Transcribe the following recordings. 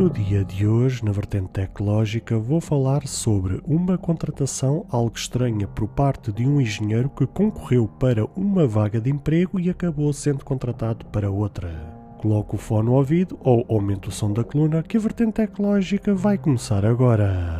No dia de hoje, na vertente tecnológica, vou falar sobre uma contratação algo estranha por parte de um engenheiro que concorreu para uma vaga de emprego e acabou sendo contratado para outra. Coloque o fone no ouvido ou aumente o som da coluna que a vertente tecnológica vai começar agora.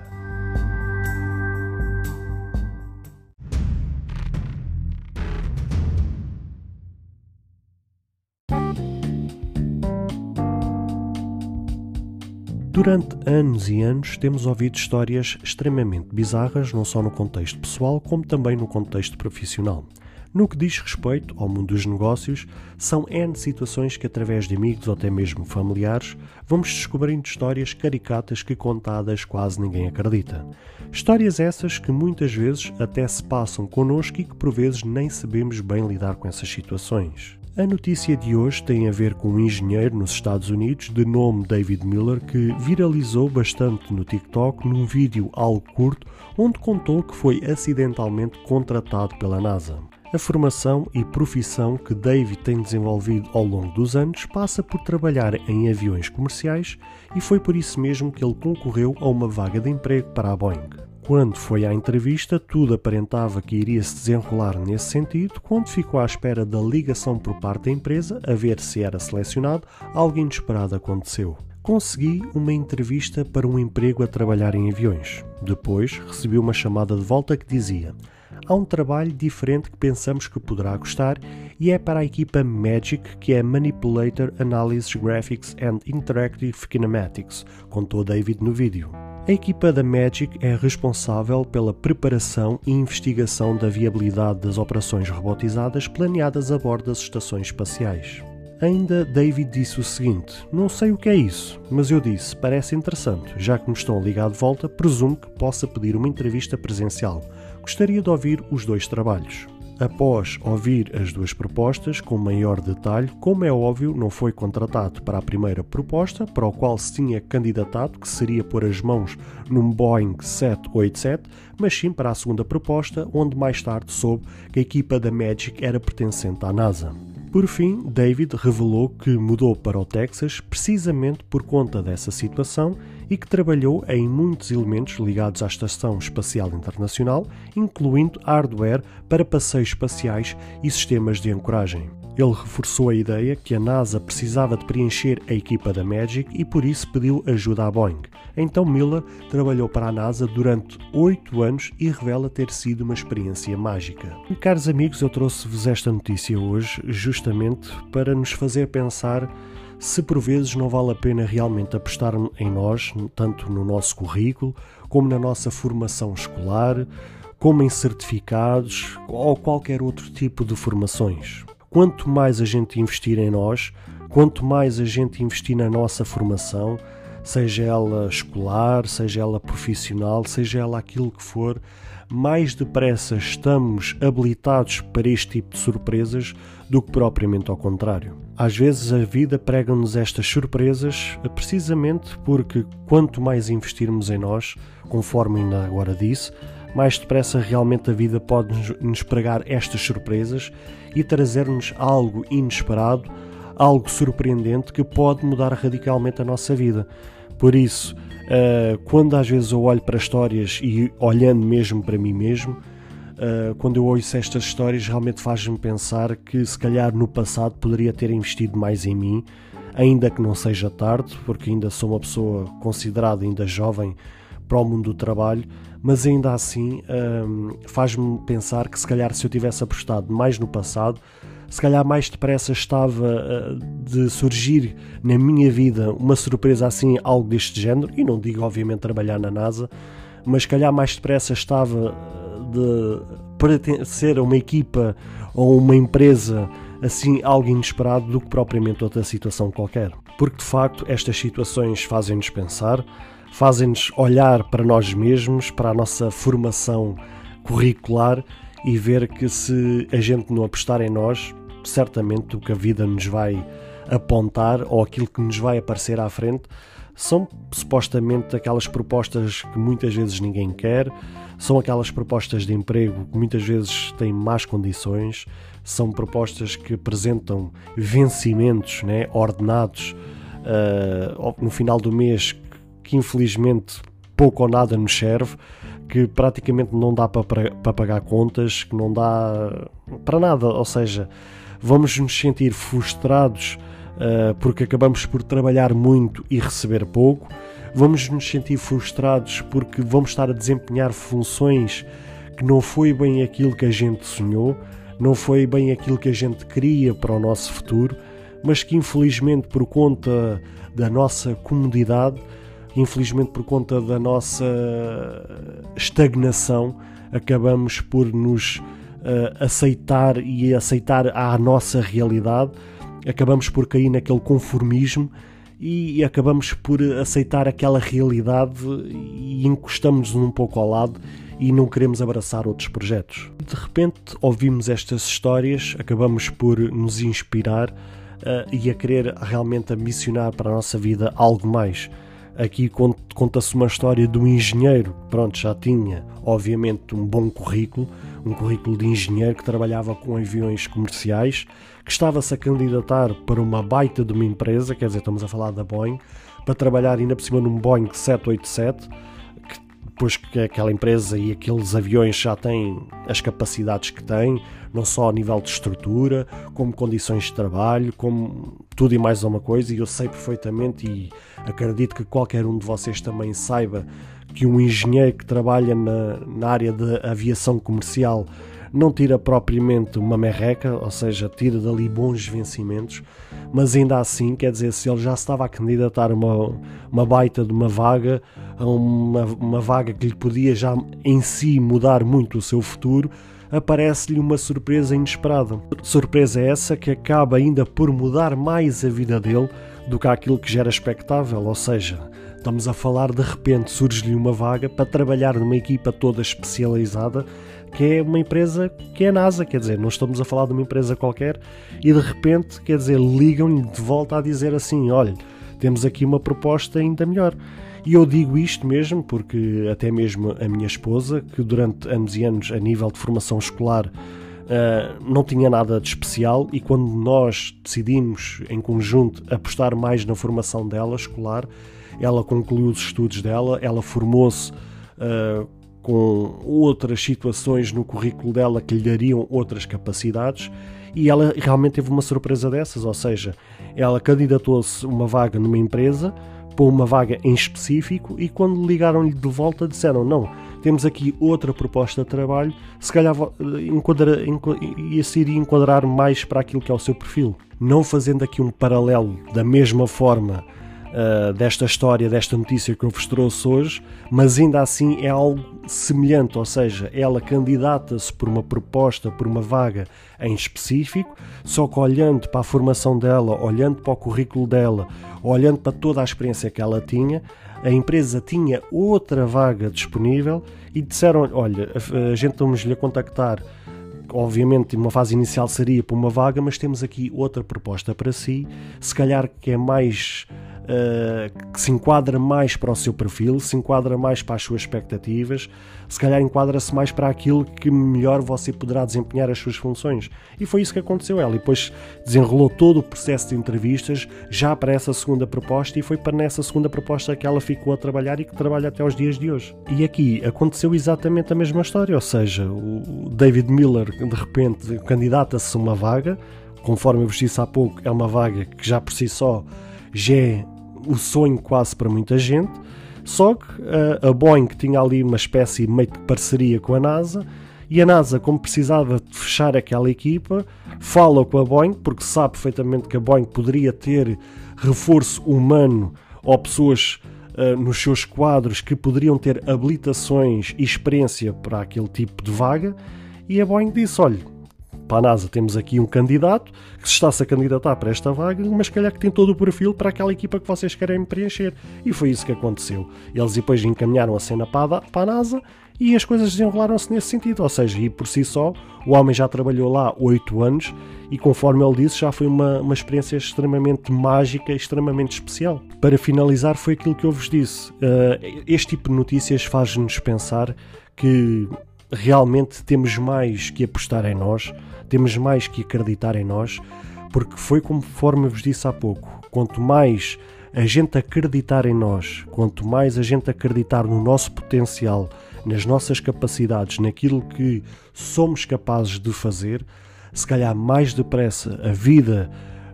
Durante anos e anos temos ouvido histórias extremamente bizarras, não só no contexto pessoal, como também no contexto profissional. No que diz respeito ao mundo dos negócios, são N situações que, através de amigos ou até mesmo familiares, vamos descobrindo histórias caricatas que, contadas, quase ninguém acredita. Histórias essas que muitas vezes até se passam connosco e que, por vezes, nem sabemos bem lidar com essas situações. A notícia de hoje tem a ver com um engenheiro nos Estados Unidos de nome David Miller que viralizou bastante no TikTok num vídeo algo curto onde contou que foi acidentalmente contratado pela NASA. A formação e profissão que David tem desenvolvido ao longo dos anos passa por trabalhar em aviões comerciais e foi por isso mesmo que ele concorreu a uma vaga de emprego para a Boeing. Quando foi à entrevista, tudo aparentava que iria se desenrolar nesse sentido. Quando ficou à espera da ligação por parte da empresa, a ver se era selecionado, algo inesperado aconteceu. Consegui uma entrevista para um emprego a trabalhar em aviões. Depois recebi uma chamada de volta que dizia: Há um trabalho diferente que pensamos que poderá gostar e é para a equipa Magic, que é Manipulator Analysis Graphics and Interactive Kinematics, contou David no vídeo. A equipa da Magic é responsável pela preparação e investigação da viabilidade das operações robotizadas planeadas a bordo das estações espaciais. Ainda David disse o seguinte: Não sei o que é isso, mas eu disse, parece interessante, já que me estão ligar de volta, presumo que possa pedir uma entrevista presencial. Gostaria de ouvir os dois trabalhos. Após ouvir as duas propostas com maior detalhe, como é óbvio, não foi contratado para a primeira proposta, para o qual se tinha candidatado, que seria pôr as mãos num Boeing 787, mas sim para a segunda proposta, onde mais tarde soube que a equipa da Magic era pertencente à NASA. Por fim, David revelou que mudou para o Texas precisamente por conta dessa situação e que trabalhou em muitos elementos ligados à Estação Espacial Internacional, incluindo hardware para passeios espaciais e sistemas de ancoragem. Ele reforçou a ideia que a NASA precisava de preencher a equipa da Magic e por isso pediu ajuda à Boeing. Então Miller trabalhou para a NASA durante oito anos e revela ter sido uma experiência mágica. Caros amigos, eu trouxe-vos esta notícia hoje justamente para nos fazer pensar se por vezes não vale a pena realmente apostar em nós, tanto no nosso currículo, como na nossa formação escolar, como em certificados ou qualquer outro tipo de formações. Quanto mais a gente investir em nós, quanto mais a gente investir na nossa formação, seja ela escolar, seja ela profissional, seja ela aquilo que for, mais depressa estamos habilitados para este tipo de surpresas do que propriamente ao contrário. Às vezes a vida prega-nos estas surpresas precisamente porque quanto mais investirmos em nós, conforme ainda agora disse, mais depressa realmente a vida pode nos pregar estas surpresas e trazer-nos algo inesperado, algo surpreendente que pode mudar radicalmente a nossa vida. Por isso, uh, quando às vezes eu olho para histórias e olhando mesmo para mim mesmo, uh, quando eu ouço estas histórias, realmente faz-me pensar que se calhar no passado poderia ter investido mais em mim, ainda que não seja tarde, porque ainda sou uma pessoa considerada ainda jovem para o mundo do trabalho, mas ainda assim um, faz-me pensar que se calhar se eu tivesse apostado mais no passado, se calhar mais depressa estava uh, de surgir na minha vida uma surpresa assim, algo deste género, e não digo obviamente trabalhar na NASA, mas se calhar mais depressa estava de pertencer a uma equipa ou uma empresa assim algo inesperado do que propriamente outra situação qualquer. Porque de facto estas situações fazem-nos pensar, fazem-nos olhar para nós mesmos, para a nossa formação curricular e ver que se a gente não apostar em nós, certamente o que a vida nos vai apontar ou aquilo que nos vai aparecer à frente são supostamente aquelas propostas que muitas vezes ninguém quer, são aquelas propostas de emprego que muitas vezes têm más condições, são propostas que apresentam vencimentos né, ordenados uh, no final do mês que infelizmente pouco ou nada nos serve, que praticamente não dá para, para pagar contas, que não dá para nada, ou seja, vamos nos sentir frustrados porque acabamos por trabalhar muito e receber pouco, vamos nos sentir frustrados porque vamos estar a desempenhar funções que não foi bem aquilo que a gente sonhou, não foi bem aquilo que a gente queria para o nosso futuro, mas que infelizmente por conta da nossa comodidade, infelizmente por conta da nossa estagnação, acabamos por nos uh, aceitar e aceitar a nossa realidade, acabamos por cair naquele conformismo e acabamos por aceitar aquela realidade e encostamos-nos um pouco ao lado e não queremos abraçar outros projetos. De repente ouvimos estas histórias, acabamos por nos inspirar uh, e a querer realmente missionar para a nossa vida algo mais. Aqui conta-se uma história de um engenheiro, pronto, já tinha obviamente um bom currículo, um currículo de engenheiro que trabalhava com aviões comerciais, que estava-se a candidatar para uma baita de uma empresa, quer dizer, estamos a falar da Boeing, para trabalhar ainda por cima num Boeing 787, que depois que aquela empresa e aqueles aviões já têm as capacidades que têm, não só a nível de estrutura, como condições de trabalho, como tudo e mais uma coisa, e eu sei perfeitamente e acredito que qualquer um de vocês também saiba que um engenheiro que trabalha na, na área da aviação comercial não tira propriamente uma merreca, ou seja, tira dali bons vencimentos, mas ainda assim, quer dizer, se ele já estava a candidatar uma, uma baita de uma vaga, uma, uma vaga que lhe podia já em si mudar muito o seu futuro, aparece-lhe uma surpresa inesperada. Surpresa essa que acaba ainda por mudar mais a vida dele do que aquilo que já era expectável, ou seja, estamos a falar de repente surge-lhe uma vaga para trabalhar numa equipa toda especializada que é uma empresa que é a NASA, quer dizer, não estamos a falar de uma empresa qualquer e de repente, quer dizer, ligam-lhe de volta a dizer assim: olha, temos aqui uma proposta ainda melhor. E eu digo isto mesmo porque até mesmo a minha esposa, que durante anos e anos, a nível de formação escolar, uh, não tinha nada de especial, e quando nós decidimos em conjunto apostar mais na formação dela escolar, ela concluiu os estudos dela, ela formou-se. Uh, com outras situações no currículo dela que lhe dariam outras capacidades e ela realmente teve uma surpresa dessas, ou seja, ela candidatou-se uma vaga numa empresa para uma vaga em específico e quando ligaram-lhe de volta disseram não, temos aqui outra proposta de trabalho, se calhar enquadra, ia se iria enquadrar mais para aquilo que é o seu perfil. Não fazendo aqui um paralelo da mesma forma uh, desta história, desta notícia que eu vos trouxe hoje, mas ainda assim é algo semelhante, ou seja, ela candidata-se por uma proposta, por uma vaga em específico, só que olhando para a formação dela, olhando para o currículo dela, olhando para toda a experiência que ela tinha, a empresa tinha outra vaga disponível e disseram: Olha, a gente vamos-lhe contactar. Obviamente, uma fase inicial seria para uma vaga, mas temos aqui outra proposta para si, se calhar que é mais uh, que se enquadra mais para o seu perfil, se enquadra mais para as suas expectativas, se calhar enquadra-se mais para aquilo que melhor você poderá desempenhar as suas funções. E foi isso que aconteceu ela. E depois desenrolou todo o processo de entrevistas já para essa segunda proposta e foi para nessa segunda proposta que ela ficou a trabalhar e que trabalha até aos dias de hoje. E aqui aconteceu exatamente a mesma história, ou seja, o David Miller de repente candidata-se a uma vaga, conforme eu vos disse há pouco, é uma vaga que já por si só já é o sonho quase para muita gente. Só que a, a Boeing tinha ali uma espécie meio de parceria com a NASA e a NASA, como precisava de fechar aquela equipa, fala com a Boeing, porque sabe perfeitamente que a Boeing poderia ter reforço humano ou pessoas uh, nos seus quadros que poderiam ter habilitações e experiência para aquele tipo de vaga. E a Boeing disse: olha, para a NASA temos aqui um candidato que se está-se a candidatar para esta vaga, mas calhar que tem todo o perfil para aquela equipa que vocês querem preencher. E foi isso que aconteceu. Eles depois encaminharam a cena para a, para a NASA e as coisas desenrolaram-se nesse sentido. Ou seja, e por si só, o homem já trabalhou lá oito anos e, conforme ele disse, já foi uma, uma experiência extremamente mágica, extremamente especial. Para finalizar, foi aquilo que eu vos disse. Uh, este tipo de notícias faz-nos pensar que realmente temos mais que apostar em nós, temos mais que acreditar em nós, porque foi conforme vos disse há pouco: quanto mais a gente acreditar em nós, quanto mais a gente acreditar no nosso potencial, nas nossas capacidades, naquilo que somos capazes de fazer, se calhar mais depressa a vida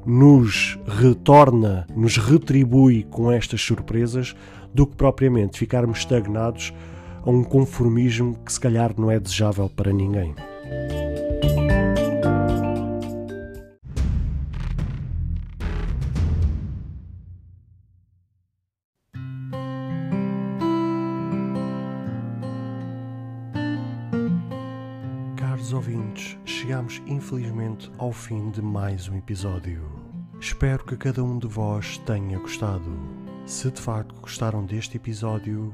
nos retorna, nos retribui com estas surpresas do que propriamente ficarmos estagnados a um conformismo que se calhar não é desejável para ninguém. Caros ouvintes, chegamos infelizmente ao fim de mais um episódio. Espero que cada um de vós tenha gostado. Se de facto gostaram deste episódio,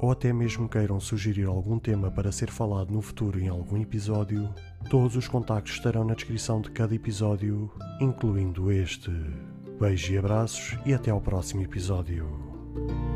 ou até mesmo queiram sugerir algum tema para ser falado no futuro em algum episódio, todos os contactos estarão na descrição de cada episódio, incluindo este. Beijos e abraços e até ao próximo episódio.